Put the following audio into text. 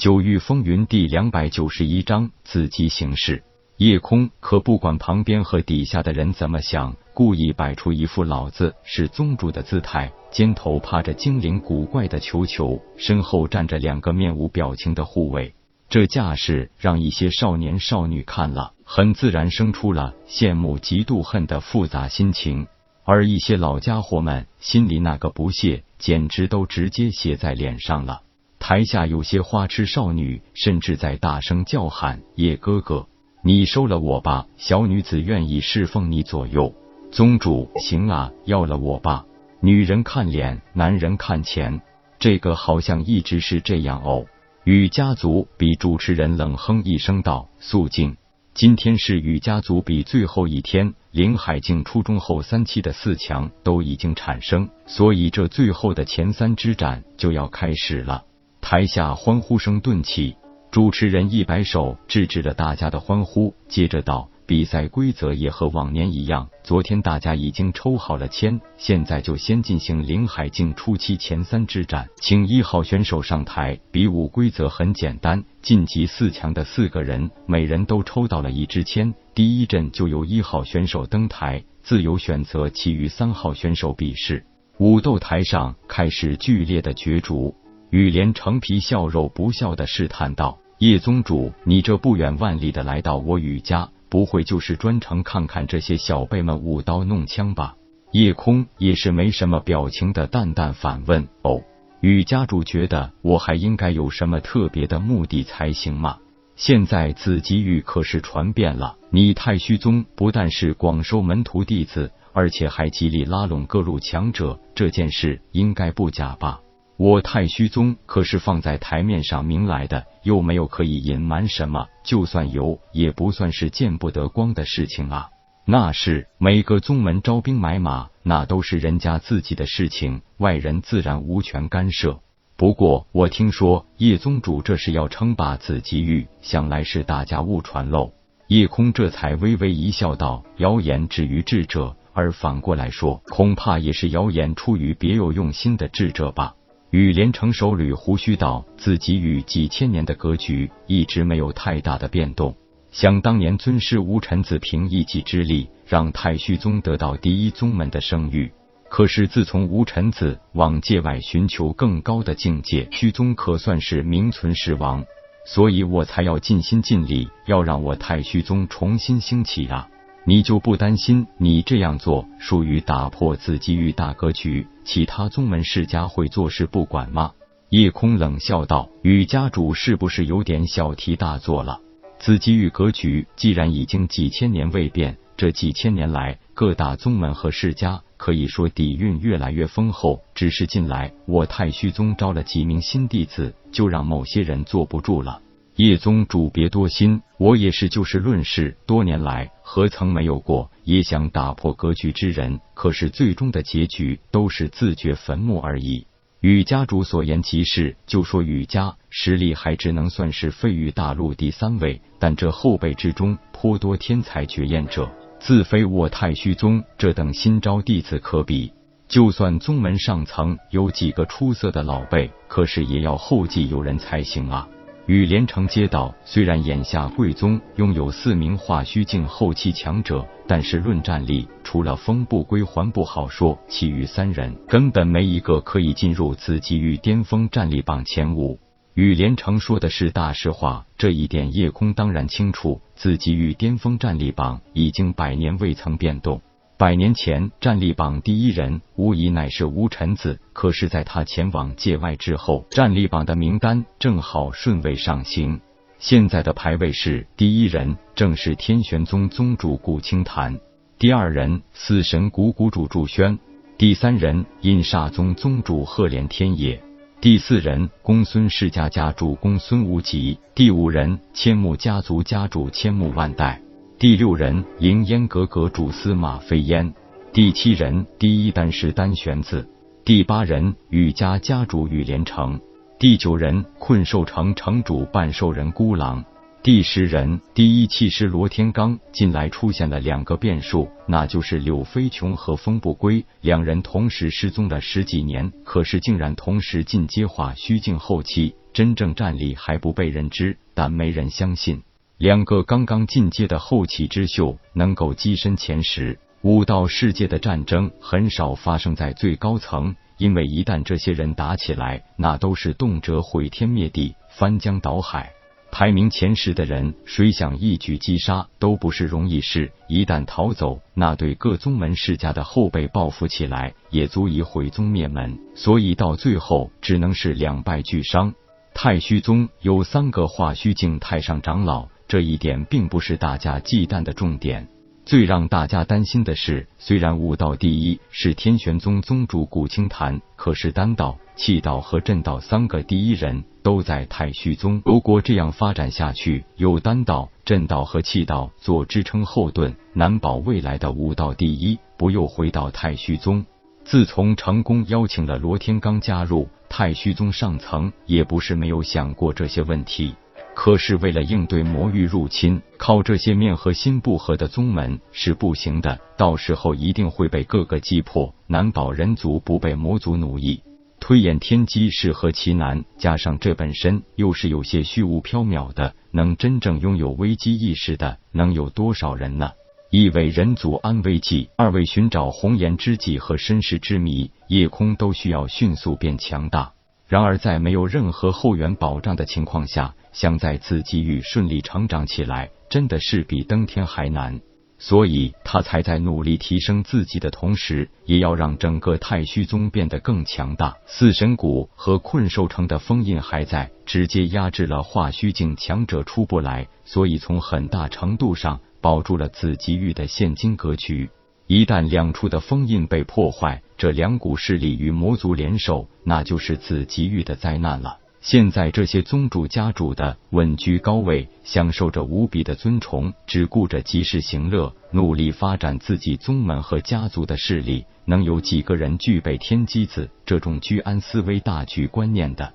九域风云第两百九十一章自己行事。夜空可不管旁边和底下的人怎么想，故意摆出一副老子是宗主的姿态，肩头趴着精灵古怪的球球，身后站着两个面无表情的护卫。这架势让一些少年少女看了，很自然生出了羡慕、嫉妒、恨的复杂心情。而一些老家伙们心里那个不屑，简直都直接写在脸上了。台下有些花痴少女甚至在大声叫喊：“叶哥哥，你收了我吧！小女子愿意侍奉你左右。”宗主，行啊，要了我吧！女人看脸，男人看钱，这个好像一直是这样哦。雨家族比主持人冷哼一声道：“肃静，今天是雨家族比最后一天。林海境初中后三期的四强都已经产生，所以这最后的前三之战就要开始了。”台下欢呼声顿起，主持人一摆手制止了大家的欢呼，接着道。比赛规则也和往年一样，昨天大家已经抽好了签，现在就先进行林海境初期前三之战，请一号选手上台。比武规则很简单，晋级四强的四个人，每人都抽到了一支签，第一阵就由一号选手登台，自由选择其余三号选手比试。武斗台上开始剧烈的角逐，雨莲成皮笑肉不笑的试探道：“叶宗主，你这不远万里的来到我雨家。”不会就是专程看看这些小辈们舞刀弄枪吧？夜空也是没什么表情的淡淡反问：“哦，雨家主觉得我还应该有什么特别的目的才行吗？现在紫极域可是传遍了，你太虚宗不但是广收门徒弟子，而且还极力拉拢各路强者，这件事应该不假吧？”我太虚宗可是放在台面上明来的，又没有可以隐瞒什么，就算有，也不算是见不得光的事情啊。那是每个宗门招兵买马，那都是人家自己的事情，外人自然无权干涉。不过我听说叶宗主这是要称霸紫极域，想来是大家误传喽。叶空这才微微一笑，道：“谣言止于智者，而反过来说，恐怕也是谣言出于别有用心的智者吧。”雨连成手捋胡须道：“自己与几千年的格局一直没有太大的变动。想当年尊师吴臣子凭一己之力，让太虚宗得到第一宗门的声誉。可是自从吴臣子往界外寻求更高的境界，虚宗可算是名存实亡。所以我才要尽心尽力，要让我太虚宗重新兴起啊！”你就不担心你这样做属于打破自己与大格局，其他宗门世家会坐视不管吗？夜空冷笑道：“与家主是不是有点小题大做了？自己与格局既然已经几千年未变，这几千年来各大宗门和世家可以说底蕴越来越丰厚，只是近来我太虚宗招了几名新弟子，就让某些人坐不住了。”叶宗主别多心，我也是就事论事，多年来何曾没有过也想打破格局之人？可是最终的结局都是自掘坟墓而已。雨家主所言极是，就说雨家实力还只能算是飞羽大陆第三位，但这后辈之中颇多天才绝艳者，自非我太虚宗这等新招弟子可比。就算宗门上层有几个出色的老辈，可是也要后继有人才行啊。与连城接道，虽然眼下贵宗拥有四名化虚境后期强者，但是论战力，除了风不归还不好说，其余三人根本没一个可以进入紫极域巅峰战力榜前五。与连城说的是大实话，这一点夜空当然清楚。自己域巅峰战力榜已经百年未曾变动。百年前，战力榜第一人无疑乃是吴臣子。可是，在他前往界外之后，战力榜的名单正好顺位上行。现在的排位是：第一人正是天玄宗宗主顾清潭，第二人死神谷谷主祝轩，第三人阴煞宗宗主赫连天野，第四人公孙世家家主公孙无极，第五人千木家族家主千木万代。第六人凌烟阁阁主司马飞烟，第七人第一丹师丹玄子，第八人雨家家主雨连城，第九人困兽城城主半兽人孤狼，第十人，第一气师罗天罡。近来出现了两个变数，那就是柳飞琼和风不归两人同时失踪了十几年，可是竟然同时进阶化虚境后期，真正战力还不被人知，但没人相信。两个刚刚进阶的后起之秀能够跻身前十。武道世界的战争很少发生在最高层，因为一旦这些人打起来，那都是动辄毁天灭地、翻江倒海。排名前十的人，谁想一举击杀都不是容易事。一旦逃走，那对各宗门世家的后辈报复起来，也足以毁宗灭门。所以到最后，只能是两败俱伤。太虚宗有三个化虚境太上长老，这一点并不是大家忌惮的重点。最让大家担心的是，虽然武道第一是天玄宗宗主古清潭，可是丹道、气道和震道三个第一人都在太虚宗。如果这样发展下去，有丹道、震道和气道做支撑后盾，难保未来的武道第一不又回到太虚宗。自从成功邀请了罗天罡加入太虚宗上层，也不是没有想过这些问题。可是为了应对魔域入侵，靠这些面和心不和的宗门是不行的，到时候一定会被各个击破，难保人族不被魔族奴役。推演天机是何其难，加上这本身又是有些虚无缥缈的，能真正拥有危机意识的，能有多少人呢？一为人族安危计，二为寻找红颜知己和身世之谜，夜空都需要迅速变强大。然而在没有任何后援保障的情况下，想在紫极域顺利成长起来，真的是比登天还难。所以他才在努力提升自己的同时，也要让整个太虚宗变得更强大。四神谷和困兽城的封印还在，直接压制了化虚境强者出不来，所以从很大程度上保住了紫极域的现今格局。一旦两处的封印被破坏，这两股势力与魔族联手，那就是紫极域的灾难了。现在这些宗主家主的稳居高位，享受着无比的尊崇，只顾着及时行乐，努力发展自己宗门和家族的势力，能有几个人具备天机子这种居安思危大局观念的？